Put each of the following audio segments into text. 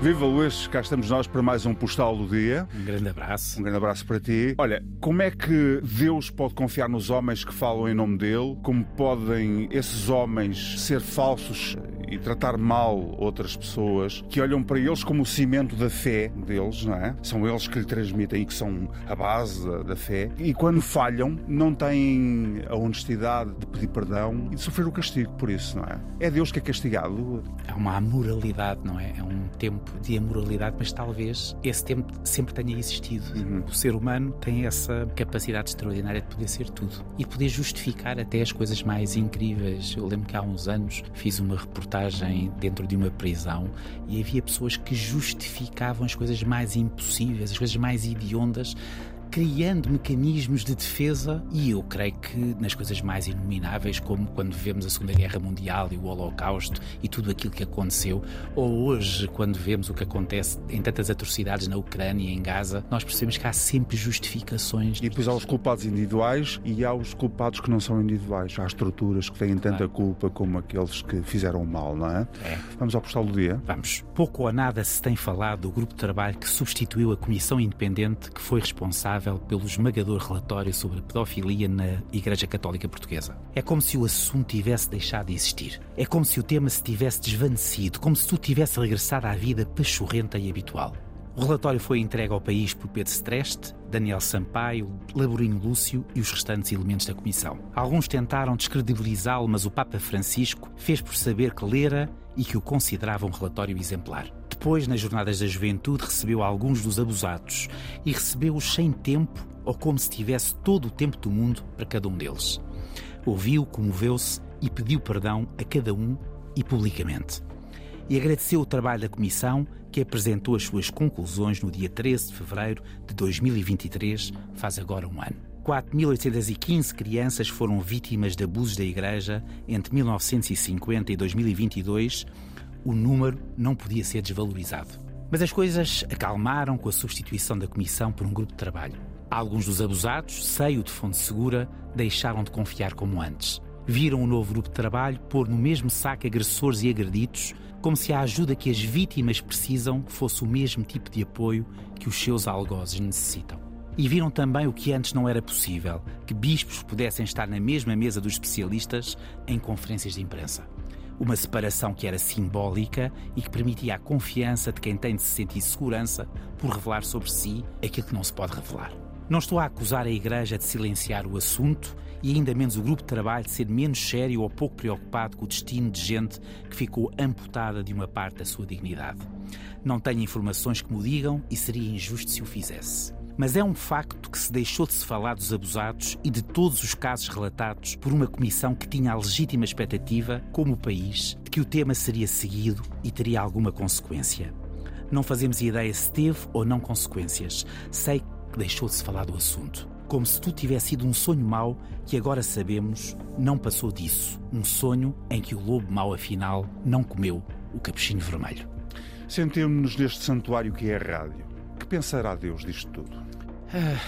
Viva Luís, cá estamos nós para mais um Postal do Dia. Um grande abraço. Um grande abraço para ti. Olha, como é que Deus pode confiar nos homens que falam em nome dele? Como podem esses homens ser falsos e tratar mal outras pessoas que olham para eles como o cimento da fé deles, não é? São eles que lhe transmitem e que são a base da, da fé. E quando falham, não têm a honestidade de pedir perdão e de sofrer o castigo por isso, não é? É Deus que é castigado. É uma amoralidade, não é? É um tempo de amoralidade, mas talvez esse tempo sempre tenha existido. Uhum. O ser humano tem essa capacidade extraordinária de poder ser tudo e de poder justificar até as coisas mais incríveis. Eu lembro que há uns anos fiz uma reportagem dentro de uma prisão e havia pessoas que justificavam as coisas mais impossíveis, as coisas mais idiondas criando mecanismos de defesa e eu creio que nas coisas mais inomináveis, como quando vemos a Segunda Guerra Mundial e o Holocausto e tudo aquilo que aconteceu, ou hoje, quando vemos o que acontece em tantas atrocidades na Ucrânia e em Gaza, nós percebemos que há sempre justificações. E depois há os culpados individuais e há os culpados que não são individuais. Há estruturas que têm tanta culpa como aqueles que fizeram mal, não é? é? Vamos ao postal do dia? Vamos. Pouco ou nada se tem falado do grupo de trabalho que substituiu a Comissão Independente que foi responsável responsável pelo esmagador relatório sobre a pedofilia na Igreja Católica Portuguesa. É como se o assunto tivesse deixado de existir. É como se o tema se tivesse desvanecido, como se tudo tivesse regressado à vida pachorrenta e habitual. O relatório foi entregue ao país por Pedro Streste, Daniel Sampaio, Laborinho Lúcio e os restantes elementos da comissão. Alguns tentaram descredibilizá-lo, mas o Papa Francisco fez por saber que lera e que o considerava um relatório exemplar. Depois, nas Jornadas da Juventude, recebeu alguns dos abusados e recebeu-os sem tempo ou como se tivesse todo o tempo do mundo para cada um deles. Ouviu, comoveu-se e pediu perdão a cada um e publicamente. E agradeceu o trabalho da Comissão, que apresentou as suas conclusões no dia 13 de fevereiro de 2023, faz agora um ano. 4.815 crianças foram vítimas de abusos da Igreja entre 1950 e 2022, o número não podia ser desvalorizado. Mas as coisas acalmaram com a substituição da comissão por um grupo de trabalho. Alguns dos abusados, seio de fonte segura, deixaram de confiar como antes. Viram o novo grupo de trabalho pôr no mesmo saco agressores e agredidos, como se a ajuda que as vítimas precisam fosse o mesmo tipo de apoio que os seus algozes necessitam. E viram também o que antes não era possível: que bispos pudessem estar na mesma mesa dos especialistas em conferências de imprensa. Uma separação que era simbólica e que permitia a confiança de quem tem de se sentir segurança por revelar sobre si aquilo que não se pode revelar. Não estou a acusar a Igreja de silenciar o assunto e ainda menos o grupo de trabalho de ser menos sério ou pouco preocupado com o destino de gente que ficou amputada de uma parte da sua dignidade. Não tenho informações que me digam e seria injusto se o fizesse. Mas é um facto que se deixou de se falar dos abusados e de todos os casos relatados por uma comissão que tinha a legítima expectativa, como o país, de que o tema seria seguido e teria alguma consequência. Não fazemos ideia se teve ou não consequências. Sei que deixou de se falar do assunto. Como se tudo tivesse sido um sonho mau que agora sabemos não passou disso. Um sonho em que o lobo mau, afinal, não comeu o capuchinho vermelho. Sentemos-nos neste santuário que é a rádio. Pensará Deus disto tudo? Ah.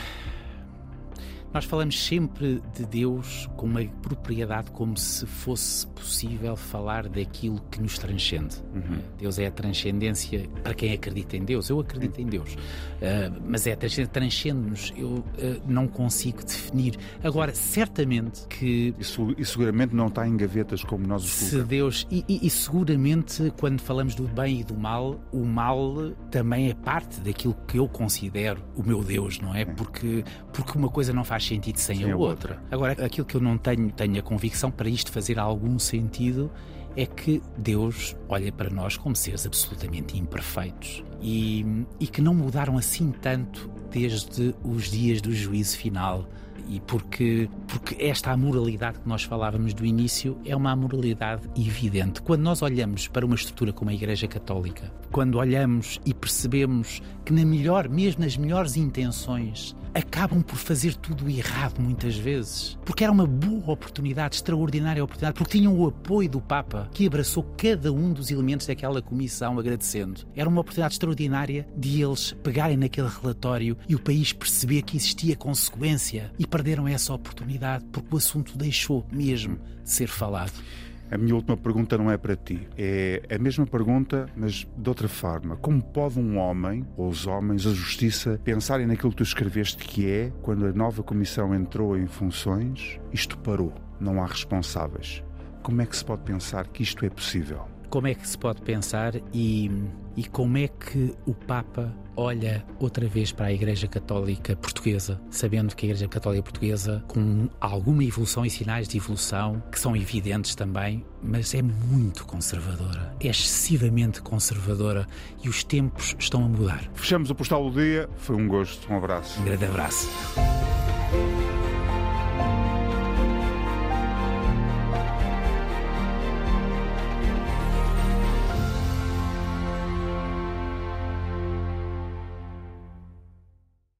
Nós falamos sempre de Deus com uma propriedade como se fosse possível falar daquilo que nos transcende. Uhum. Deus é a transcendência para quem acredita em Deus. Eu acredito em Deus, uh, mas é transcende-nos. Eu uh, não consigo definir. Agora, certamente que. Isso, e seguramente não está em gavetas como nós os Se Deus. E, e, e seguramente, quando falamos do bem e do mal, o mal também é parte daquilo que eu considero o meu Deus, não é? Porque, porque uma coisa não faz faz sentido sem, sem a outra. outra. Agora, aquilo que eu não tenho, tenho a convicção para isto fazer algum sentido é que Deus olha para nós como seres absolutamente imperfeitos e, e que não mudaram assim tanto desde os dias do juízo final e porque, porque esta amoralidade que nós falávamos do início é uma amoralidade evidente. Quando nós olhamos para uma estrutura como a Igreja Católica, quando olhamos e percebemos que na melhor, mesmo nas melhores intenções, acabam por fazer tudo errado muitas vezes. Porque era uma boa oportunidade, extraordinária oportunidade, porque tinham o apoio do Papa, que abraçou cada um dos elementos daquela comissão agradecendo. Era uma oportunidade extraordinária de eles pegarem naquele relatório e o país perceber que existia consequência e perderam essa oportunidade porque o assunto deixou mesmo de ser falado. A minha última pergunta não é para ti. É a mesma pergunta, mas de outra forma. Como pode um homem, ou os homens, a justiça, pensarem naquilo que tu escreveste que é, quando a nova comissão entrou em funções, isto parou, não há responsáveis. Como é que se pode pensar que isto é possível? Como é que se pode pensar e, e como é que o Papa olha outra vez para a Igreja Católica Portuguesa, sabendo que a Igreja Católica Portuguesa, com alguma evolução e sinais de evolução, que são evidentes também, mas é muito conservadora, é excessivamente conservadora e os tempos estão a mudar. Fechamos o Postal do Dia, foi um gosto, um abraço. Um grande abraço.